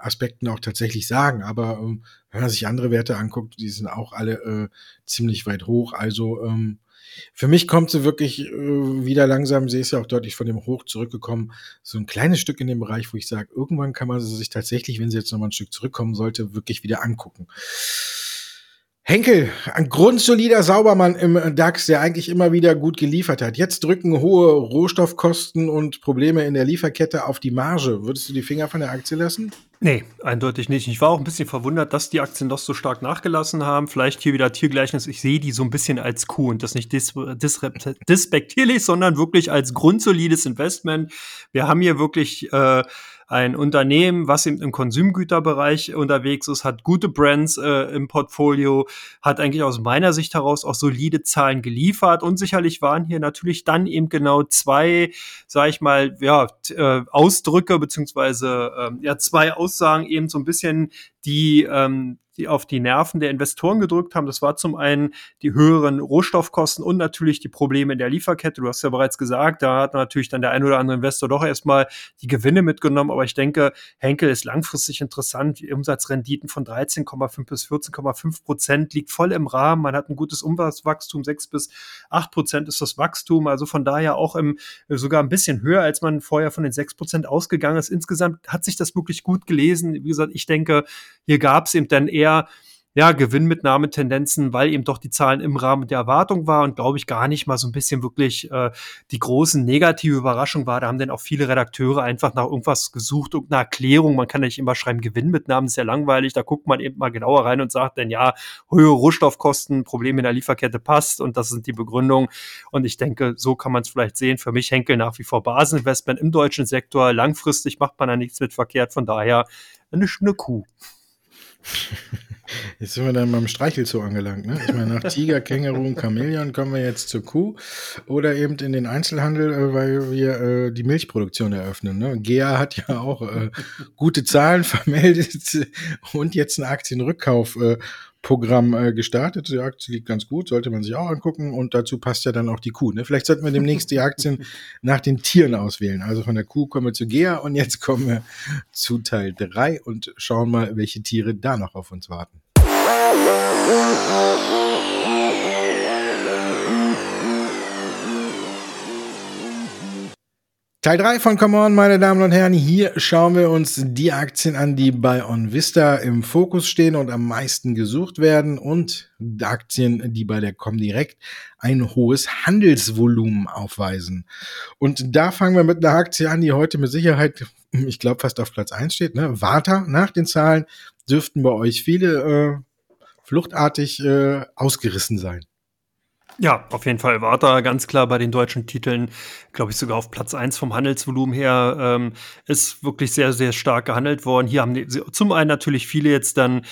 Aspekten auch tatsächlich sagen. Aber ähm, wenn man sich andere Werte anguckt, die sind auch alle äh, ziemlich weit hoch. Also ähm, für mich kommt sie wirklich äh, wieder langsam, sie ist ja auch deutlich von dem Hoch zurückgekommen, so ein kleines Stück in dem Bereich, wo ich sage, irgendwann kann man sie sich tatsächlich, wenn sie jetzt nochmal ein Stück zurückkommen sollte, wirklich wieder angucken. Henkel, ein grundsolider Saubermann im DAX, der eigentlich immer wieder gut geliefert hat. Jetzt drücken hohe Rohstoffkosten und Probleme in der Lieferkette auf die Marge. Würdest du die Finger von der Aktie lassen? Nee, eindeutig nicht. Ich war auch ein bisschen verwundert, dass die Aktien doch so stark nachgelassen haben. Vielleicht hier wieder Tiergleichnis. Ich sehe die so ein bisschen als Kuh und das nicht dis dis dispektierlich, sondern wirklich als grundsolides Investment. Wir haben hier wirklich äh, ein Unternehmen, was im, im Konsumgüterbereich unterwegs ist, hat gute Brands äh, im Portfolio, hat eigentlich aus meiner Sicht heraus auch solide Zahlen geliefert. Und sicherlich waren hier natürlich dann eben genau zwei, sag ich mal, ja, äh, Ausdrücke beziehungsweise äh, ja zwei Aussagen eben so ein bisschen die ähm, die auf die Nerven der Investoren gedrückt haben. Das war zum einen die höheren Rohstoffkosten und natürlich die Probleme in der Lieferkette. Du hast ja bereits gesagt, da hat natürlich dann der ein oder andere Investor doch erstmal die Gewinne mitgenommen. Aber ich denke, Henkel ist langfristig interessant. Die Umsatzrenditen von 13,5 bis 14,5 Prozent liegt voll im Rahmen. Man hat ein gutes Umsatzwachstum. 6 bis 8 Prozent ist das Wachstum. Also von daher auch im, sogar ein bisschen höher, als man vorher von den 6 Prozent ausgegangen ist. Insgesamt hat sich das wirklich gut gelesen. Wie gesagt, ich denke, hier gab es eben dann eher ja, Gewinnmitnahmetendenzen, weil eben doch die Zahlen im Rahmen der Erwartung war und glaube ich gar nicht mal so ein bisschen wirklich äh, die großen negative Überraschung war. Da haben dann auch viele Redakteure einfach nach irgendwas gesucht, irgendeine Erklärung. Man kann ja nicht immer schreiben, Gewinnmitnahmen ist ja langweilig. Da guckt man eben mal genauer rein und sagt dann, ja, höhere Rohstoffkosten, Probleme in der Lieferkette passt und das sind die Begründungen. Und ich denke, so kann man es vielleicht sehen. Für mich Henkel nach wie vor Baseninvestment im deutschen Sektor. Langfristig macht man da nichts mit verkehrt. Von daher eine, eine Kuh. Jetzt sind wir dann beim Streichelzoo angelangt. Ne? Ich meine, nach Tiger, Känguru und Chamäleon kommen wir jetzt zur Kuh oder eben in den Einzelhandel, äh, weil wir äh, die Milchproduktion eröffnen. Ne? GEA hat ja auch äh, gute Zahlen vermeldet und jetzt einen Aktienrückkauf Programm äh, gestartet. Die Aktie liegt ganz gut, sollte man sich auch angucken. Und dazu passt ja dann auch die Kuh. Ne? Vielleicht sollten wir demnächst die Aktien nach den Tieren auswählen. Also von der Kuh kommen wir zu Gea und jetzt kommen wir zu Teil 3 und schauen mal, welche Tiere da noch auf uns warten. Teil 3 von Come On, meine Damen und Herren. Hier schauen wir uns die Aktien an, die bei OnVista im Fokus stehen und am meisten gesucht werden und Aktien, die bei der Comdirect ein hohes Handelsvolumen aufweisen. Und da fangen wir mit einer Aktie an, die heute mit Sicherheit, ich glaube, fast auf Platz 1 steht. Ne? Warta, nach den Zahlen dürften bei euch viele äh, fluchtartig äh, ausgerissen sein. Ja, auf jeden Fall war da ganz klar bei den deutschen Titeln, glaube ich, sogar auf Platz eins vom Handelsvolumen her, ähm, ist wirklich sehr, sehr stark gehandelt worden. Hier haben die, zum einen natürlich viele jetzt dann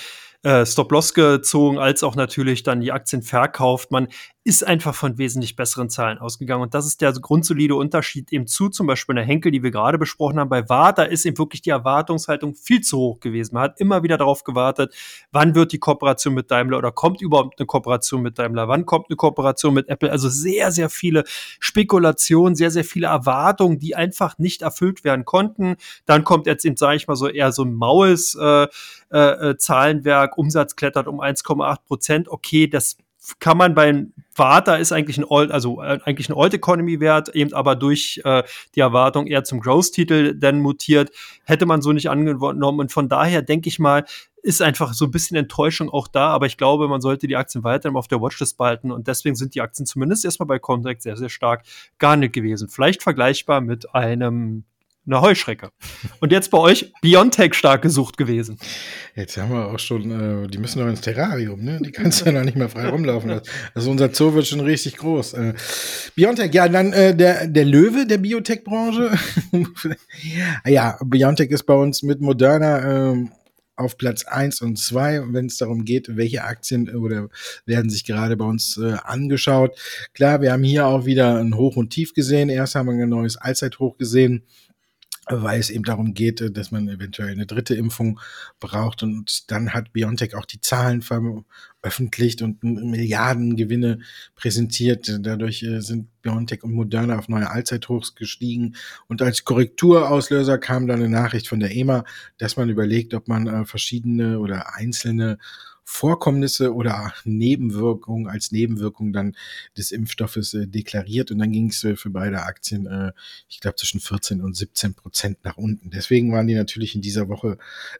äh, Stop-Loss gezogen, als auch natürlich dann die Aktien verkauft. Man ist einfach von wesentlich besseren Zahlen ausgegangen. Und das ist der grundsolide Unterschied eben zu zum Beispiel der Henkel, die wir gerade besprochen haben. Bei Warta ist eben wirklich die Erwartungshaltung viel zu hoch gewesen. Man hat immer wieder darauf gewartet, wann wird die Kooperation mit Daimler oder kommt überhaupt eine Kooperation mit Daimler? Wann kommt eine Kooperation mit Apple? Also sehr, sehr viele Spekulationen, sehr, sehr viele Erwartungen, die einfach nicht erfüllt werden konnten. Dann kommt jetzt eben, sage ich mal so, eher so ein maues äh, äh Zahlenwerk. Umsatz klettert um 1,8 Prozent. Okay, das kann man bei Warta ist eigentlich ein Old, also äh, eigentlich ein Old Economy Wert, eben aber durch äh, die Erwartung eher zum Growth-Titel dann mutiert, hätte man so nicht angenommen. Und von daher denke ich mal, ist einfach so ein bisschen Enttäuschung auch da, aber ich glaube, man sollte die Aktien weiterhin auf der Watchlist behalten und deswegen sind die Aktien zumindest erstmal bei Contract sehr, sehr stark gehandelt gewesen. Vielleicht vergleichbar mit einem eine Heuschrecke. Und jetzt bei euch Biontech stark gesucht gewesen. Jetzt haben wir auch schon, äh, die müssen doch ins Terrarium, ne? Die kannst du ja noch nicht mehr frei rumlaufen lassen. Also unser Zoo wird schon richtig groß. Äh, Biontech, ja, dann äh, der, der Löwe der Biotech-Branche. ja, Biontech ist bei uns mit Moderna ähm, auf Platz 1 und 2, wenn es darum geht, welche Aktien oder werden sich gerade bei uns äh, angeschaut. Klar, wir haben hier auch wieder ein Hoch und Tief gesehen. Erst haben wir ein neues Allzeithoch gesehen weil es eben darum geht, äh, dass man eventuell eine dritte Impfung braucht. Und dann hat BioNTech auch die Zahlen veröffentlicht und Milliardengewinne präsentiert. Dadurch äh, sind BioNTech und Moderna auf neue Allzeithochs gestiegen. Und als Korrekturauslöser kam dann eine Nachricht von der EMA, dass man überlegt, ob man äh, verschiedene oder einzelne Vorkommnisse oder Nebenwirkungen als Nebenwirkung dann des Impfstoffes äh, deklariert und dann ging es äh, für beide Aktien, äh, ich glaube, zwischen 14 und 17 Prozent nach unten. Deswegen waren die natürlich in dieser Woche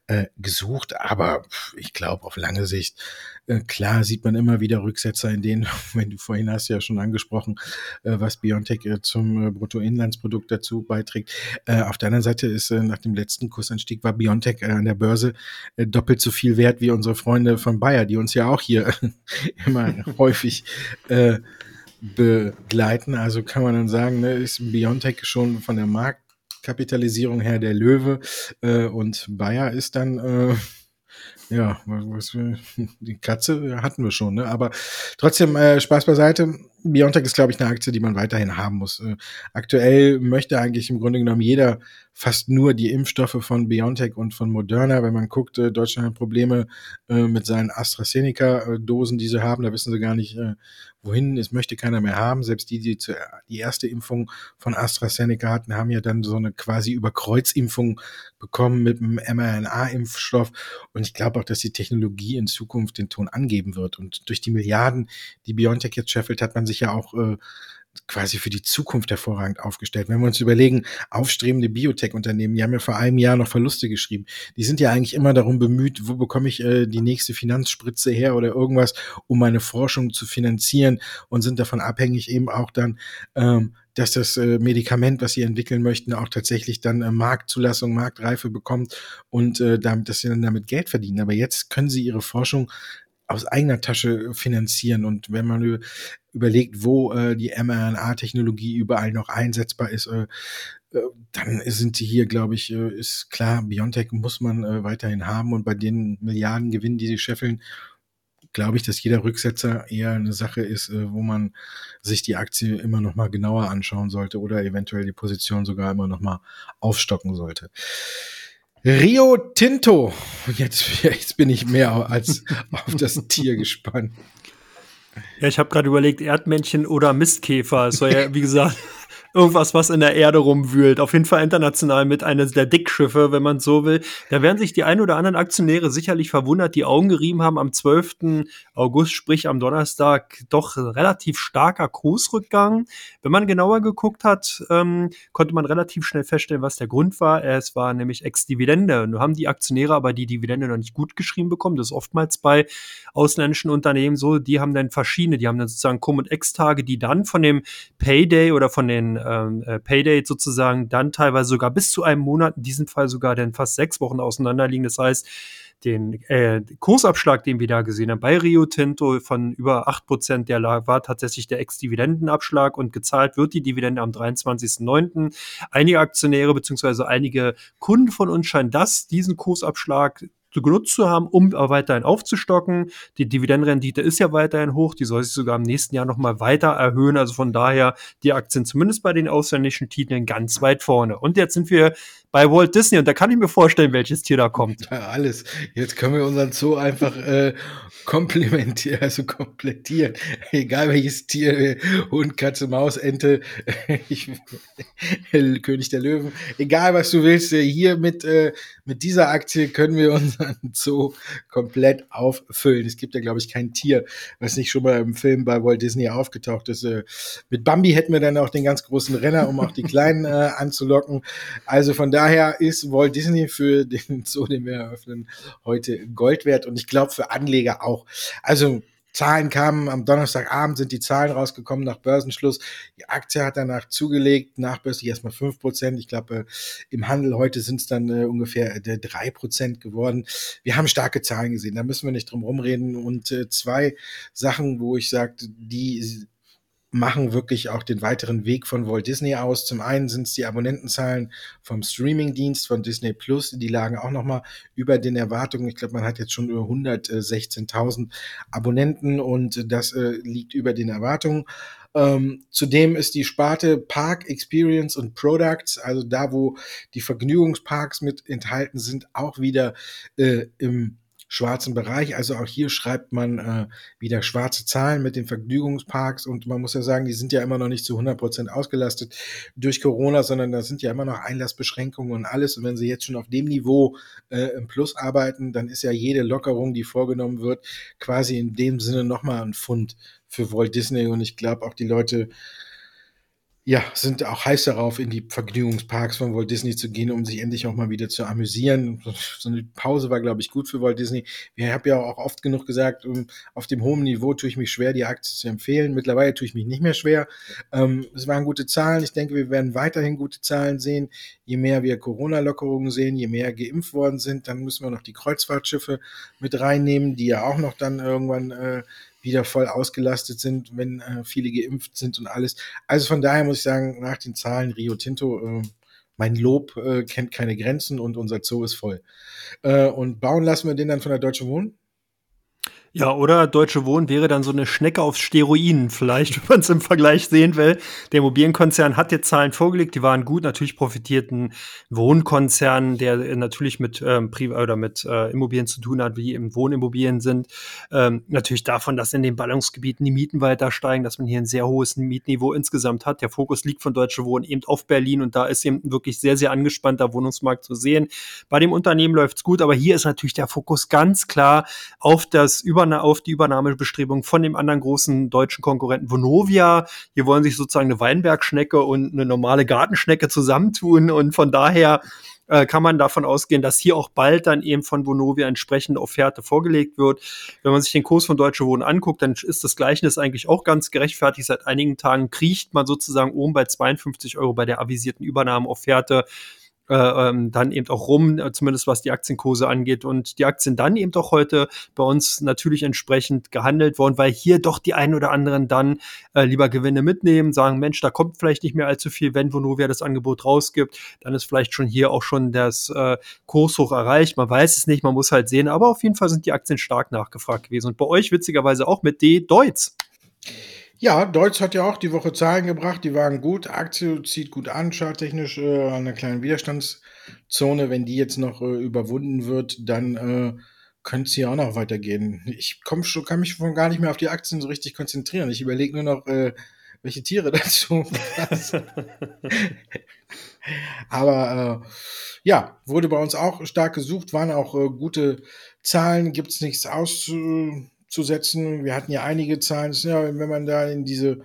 äh, gesucht, aber ich glaube, auf lange Sicht äh, klar sieht man immer wieder Rücksetzer in denen, wenn du vorhin hast ja schon angesprochen, äh, was Biontech äh, zum Bruttoinlandsprodukt dazu beiträgt. Auf der anderen Seite ist nach dem letzten Kursanstieg war Biontech an der Börse doppelt so viel wert wie unsere Freunde von Bayer, die uns ja auch hier immer häufig begleiten. Also kann man dann sagen, ne, ist Biontech schon von der Marktkapitalisierung her der Löwe und Bayer ist dann ja, die Katze hatten wir schon, ne? Aber trotzdem, äh, Spaß beiseite. Biontech ist, glaube ich, eine Aktie, die man weiterhin haben muss. Äh, aktuell möchte eigentlich im Grunde genommen jeder fast nur die Impfstoffe von BioNTech und von Moderna. Wenn man guckt, äh, Deutschland hat Probleme äh, mit seinen AstraZeneca-Dosen, die sie haben. Da wissen sie gar nicht, äh, wohin. Es möchte keiner mehr haben. Selbst die, die die erste Impfung von AstraZeneca hatten, haben ja dann so eine quasi Überkreuzimpfung bekommen mit einem mRNA-Impfstoff. Und ich glaube auch, dass die Technologie in Zukunft den Ton angeben wird. Und durch die Milliarden, die BioNTech jetzt scheffelt, hat man sich ja auch äh, quasi für die Zukunft hervorragend aufgestellt. Wenn wir uns überlegen, aufstrebende Biotech-Unternehmen, die haben ja vor einem Jahr noch Verluste geschrieben. Die sind ja eigentlich immer darum bemüht, wo bekomme ich äh, die nächste Finanzspritze her oder irgendwas, um meine Forschung zu finanzieren und sind davon abhängig eben auch dann, ähm, dass das äh, Medikament, was sie entwickeln möchten, auch tatsächlich dann äh, Marktzulassung, Marktreife bekommt und äh, damit, dass sie dann damit Geld verdienen. Aber jetzt können sie ihre Forschung aus eigener Tasche finanzieren. Und wenn man überlegt, wo äh, die mRNA-Technologie überall noch einsetzbar ist, äh, äh, dann sind die hier, glaube ich, äh, ist klar, Biontech muss man äh, weiterhin haben. Und bei den Milliarden Gewinnen, die sie scheffeln, glaube ich, dass jeder Rücksetzer eher eine Sache ist, äh, wo man sich die Aktie immer noch mal genauer anschauen sollte oder eventuell die Position sogar immer noch mal aufstocken sollte. Rio Tinto. Jetzt, jetzt bin ich mehr als auf das Tier gespannt. Ja, ich habe gerade überlegt, Erdmännchen oder Mistkäfer. Es soll ja, wie gesagt, irgendwas, was in der Erde rumwühlt. Auf jeden Fall international mit eines der Dickschiffe, wenn man so will. Da werden sich die ein oder anderen Aktionäre sicherlich verwundert, die Augen gerieben haben am 12. August, sprich am Donnerstag, doch relativ starker Kursrückgang. Wenn man genauer geguckt hat, ähm, konnte man relativ schnell feststellen, was der Grund war. Es war nämlich Ex-Dividende. Nun haben die Aktionäre aber die Dividende noch nicht gut geschrieben bekommen. Das ist oftmals bei ausländischen Unternehmen so. Die haben dann verschiedene, die haben dann sozusagen Cum- und Ex-Tage, die dann von dem Payday oder von den äh, Paydate sozusagen dann teilweise sogar bis zu einem Monat, in diesem Fall sogar dann fast sechs Wochen auseinanderliegen. Das heißt, den äh, Kursabschlag, den wir da gesehen haben bei Rio Tinto von über 8%, der war tatsächlich der Ex-Dividendenabschlag und gezahlt wird die Dividende am 23.09. Einige Aktionäre beziehungsweise einige Kunden von uns scheinen das, diesen Kursabschlag genutzt zu haben, um weiterhin aufzustocken. Die Dividendenrendite ist ja weiterhin hoch, die soll sich sogar im nächsten Jahr nochmal weiter erhöhen. Also von daher die Aktien zumindest bei den ausländischen Titeln ganz weit vorne. Und jetzt sind wir bei Walt Disney und da kann ich mir vorstellen, welches Tier da kommt. Ja, alles. Jetzt können wir unseren Zoo einfach äh, komplementieren, also komplettieren. Egal welches Tier, Hund, Katze, Maus, Ente, ich, König der Löwen, egal was du willst, äh, hier mit, äh, mit dieser Aktie können wir unseren Zoo komplett auffüllen. Es gibt ja, glaube ich, kein Tier, was nicht schon mal im Film bei Walt Disney aufgetaucht ist. Äh, mit Bambi hätten wir dann auch den ganz großen Renner, um auch die Kleinen äh, anzulocken. Also von daher ist Walt Disney für den Zoo, den wir eröffnen, heute Gold wert und ich glaube für Anleger auch. Also Zahlen kamen am Donnerstagabend, sind die Zahlen rausgekommen nach Börsenschluss. Die Aktie hat danach zugelegt, nachbörslich erstmal fünf Prozent. Ich glaube, äh, im Handel heute sind es dann äh, ungefähr äh, drei Prozent geworden. Wir haben starke Zahlen gesehen, da müssen wir nicht drum rumreden. Und äh, zwei Sachen, wo ich sagte, die machen wirklich auch den weiteren Weg von Walt Disney aus. Zum einen sind es die Abonnentenzahlen vom Streamingdienst von Disney Plus, die lagen auch nochmal über den Erwartungen. Ich glaube, man hat jetzt schon über 116.000 Abonnenten und das äh, liegt über den Erwartungen. Ähm, zudem ist die Sparte Park Experience und Products, also da, wo die Vergnügungsparks mit enthalten sind, auch wieder äh, im schwarzen Bereich. Also auch hier schreibt man äh, wieder schwarze Zahlen mit den Vergnügungsparks und man muss ja sagen, die sind ja immer noch nicht zu 100 Prozent ausgelastet durch Corona, sondern da sind ja immer noch Einlassbeschränkungen und alles. Und wenn sie jetzt schon auf dem Niveau äh, im Plus arbeiten, dann ist ja jede Lockerung, die vorgenommen wird, quasi in dem Sinne nochmal ein Fund für Walt Disney. Und ich glaube auch die Leute ja, sind auch heiß darauf, in die Vergnügungsparks von Walt Disney zu gehen, um sich endlich auch mal wieder zu amüsieren. So eine Pause war, glaube ich, gut für Walt Disney. Ich habe ja auch oft genug gesagt, auf dem hohen Niveau tue ich mich schwer, die Aktie zu empfehlen. Mittlerweile tue ich mich nicht mehr schwer. Ähm, es waren gute Zahlen. Ich denke, wir werden weiterhin gute Zahlen sehen. Je mehr wir Corona-Lockerungen sehen, je mehr geimpft worden sind, dann müssen wir noch die Kreuzfahrtschiffe mit reinnehmen, die ja auch noch dann irgendwann äh, wieder voll ausgelastet sind, wenn äh, viele geimpft sind und alles. Also von daher muss ich sagen, nach den Zahlen Rio Tinto, äh, mein Lob äh, kennt keine Grenzen und unser Zoo ist voll. Äh, und bauen lassen wir den dann von der Deutschen Wohnen? Ja, oder Deutsche Wohnen wäre dann so eine Schnecke auf Steroiden, vielleicht, wenn man es im Vergleich sehen will. Der Immobilienkonzern hat jetzt Zahlen vorgelegt, die waren gut. Natürlich profitierten Wohnkonzern, der natürlich mit ähm, oder mit äh, Immobilien zu tun hat, wie im Wohnimmobilien sind. Ähm, natürlich davon, dass in den Ballungsgebieten die Mieten weiter steigen, dass man hier ein sehr hohes Mietniveau insgesamt hat. Der Fokus liegt von Deutsche Wohnen eben auf Berlin und da ist eben wirklich sehr, sehr angespannter Wohnungsmarkt zu sehen. Bei dem Unternehmen läuft's gut, aber hier ist natürlich der Fokus ganz klar auf das Über auf die Übernahmebestrebung von dem anderen großen deutschen Konkurrenten Vonovia. Hier wollen sich sozusagen eine Weinbergschnecke und eine normale Gartenschnecke zusammentun und von daher äh, kann man davon ausgehen, dass hier auch bald dann eben von Vonovia entsprechende Offerte vorgelegt wird. Wenn man sich den Kurs von Deutsche Wohnen anguckt, dann ist das Gleichnis eigentlich auch ganz gerechtfertigt. Seit einigen Tagen kriecht man sozusagen oben bei 52 Euro bei der avisierten Übernahmeofferte ähm, dann eben auch rum, äh, zumindest was die Aktienkurse angeht. Und die Aktien dann eben doch heute bei uns natürlich entsprechend gehandelt worden, weil hier doch die einen oder anderen dann äh, lieber Gewinne mitnehmen, sagen, Mensch, da kommt vielleicht nicht mehr allzu viel, wenn Vonovia das Angebot rausgibt, dann ist vielleicht schon hier auch schon das äh, Kurshoch erreicht. Man weiß es nicht, man muss halt sehen, aber auf jeden Fall sind die Aktien stark nachgefragt gewesen. Und bei euch witzigerweise auch mit D Deutz. Ja, Deutsch hat ja auch die Woche Zahlen gebracht, die waren gut. Aktie zieht gut an, charttechnisch äh, an einer kleinen Widerstands Zone, wenn die jetzt noch äh, überwunden wird, dann äh, könnte es hier auch noch weitergehen. Ich komm schon, kann mich schon gar nicht mehr auf die Aktien so richtig konzentrieren. Ich überlege nur noch, äh, welche Tiere dazu passen. Aber äh, ja, wurde bei uns auch stark gesucht, waren auch äh, gute Zahlen, gibt es nichts auszusetzen. Wir hatten ja einige Zahlen. Ja, wenn man da in diese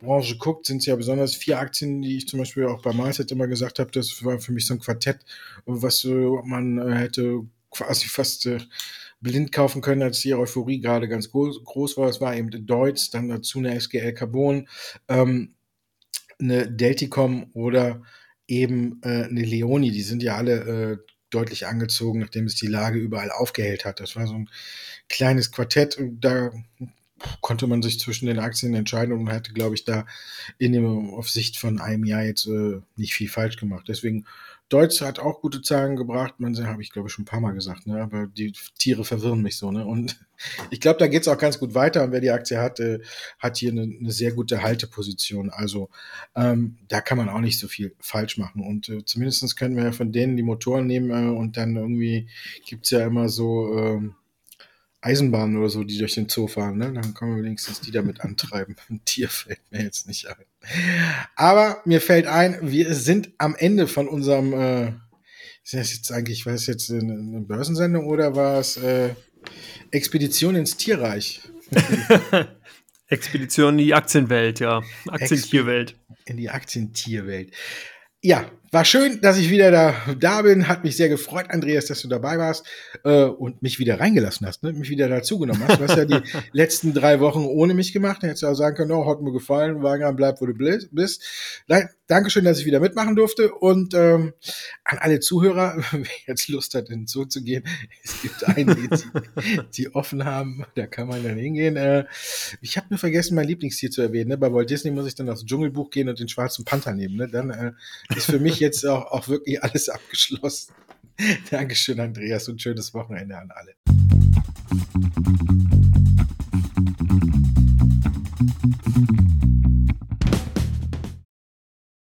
Branche guckt, sind es ja besonders vier Aktien, die ich zum Beispiel auch bei Mindset immer gesagt habe, das war für mich so ein Quartett, was man äh, hätte quasi fast äh, blind kaufen können, als die Euphorie gerade ganz groß, groß war. Es war eben Deutz, dann dazu eine SGL Carbon, ähm, eine Delticom oder eben äh, eine Leoni. Die sind ja alle äh, deutlich angezogen, nachdem es die Lage überall aufgehellt hat. Das war so ein kleines Quartett. Da konnte man sich zwischen den Aktien entscheiden und hätte, glaube ich, da in dem, auf Sicht von einem Jahr jetzt äh, nicht viel falsch gemacht. Deswegen Deutsch hat auch gute Zahlen gebracht. Man habe ich glaube ich schon ein paar Mal gesagt, ne? aber die Tiere verwirren mich so. Ne? Und ich glaube, da geht es auch ganz gut weiter. Und wer die Aktie hat, äh, hat hier eine, eine, sehr gute Halteposition. Also ähm, da kann man auch nicht so viel falsch machen. Und äh, zumindest können wir ja von denen die Motoren nehmen äh, und dann irgendwie gibt es ja immer so. Ähm, Eisenbahnen oder so, die durch den Zoo fahren, ne? Dann können wir wenigstens die damit antreiben. Ein Tier fällt mir jetzt nicht ein. Aber mir fällt ein, wir sind am Ende von unserem, äh, ist das jetzt eigentlich, war es jetzt eine, eine Börsensendung oder war es äh, Expedition ins Tierreich? Expedition in die Aktienwelt, ja. Aktientierwelt. In die Aktientierwelt. Ja, war schön, dass ich wieder da, da bin. Hat mich sehr gefreut, Andreas, dass du dabei warst äh, und mich wieder reingelassen hast, ne? mich wieder dazugenommen hast. Du hast ja die letzten drei Wochen ohne mich gemacht. Dann hättest du auch sagen können, oh, hat mir gefallen, Wagen bleib, wo du bist. Dankeschön, dass ich wieder mitmachen durfte. Und ähm, an alle Zuhörer, wer jetzt Lust hat, in den Zoo zu gehen, es gibt einige, die, die offen haben, da kann man dann hingehen. Äh, ich habe nur vergessen, mein Lieblingstier zu erwähnen. Ne? Bei Walt Disney muss ich dann aufs Dschungelbuch gehen und den schwarzen Panther nehmen. Ne? Dann äh, ist für mich ich jetzt auch, auch wirklich alles abgeschlossen. Dankeschön, Andreas, und schönes Wochenende an alle.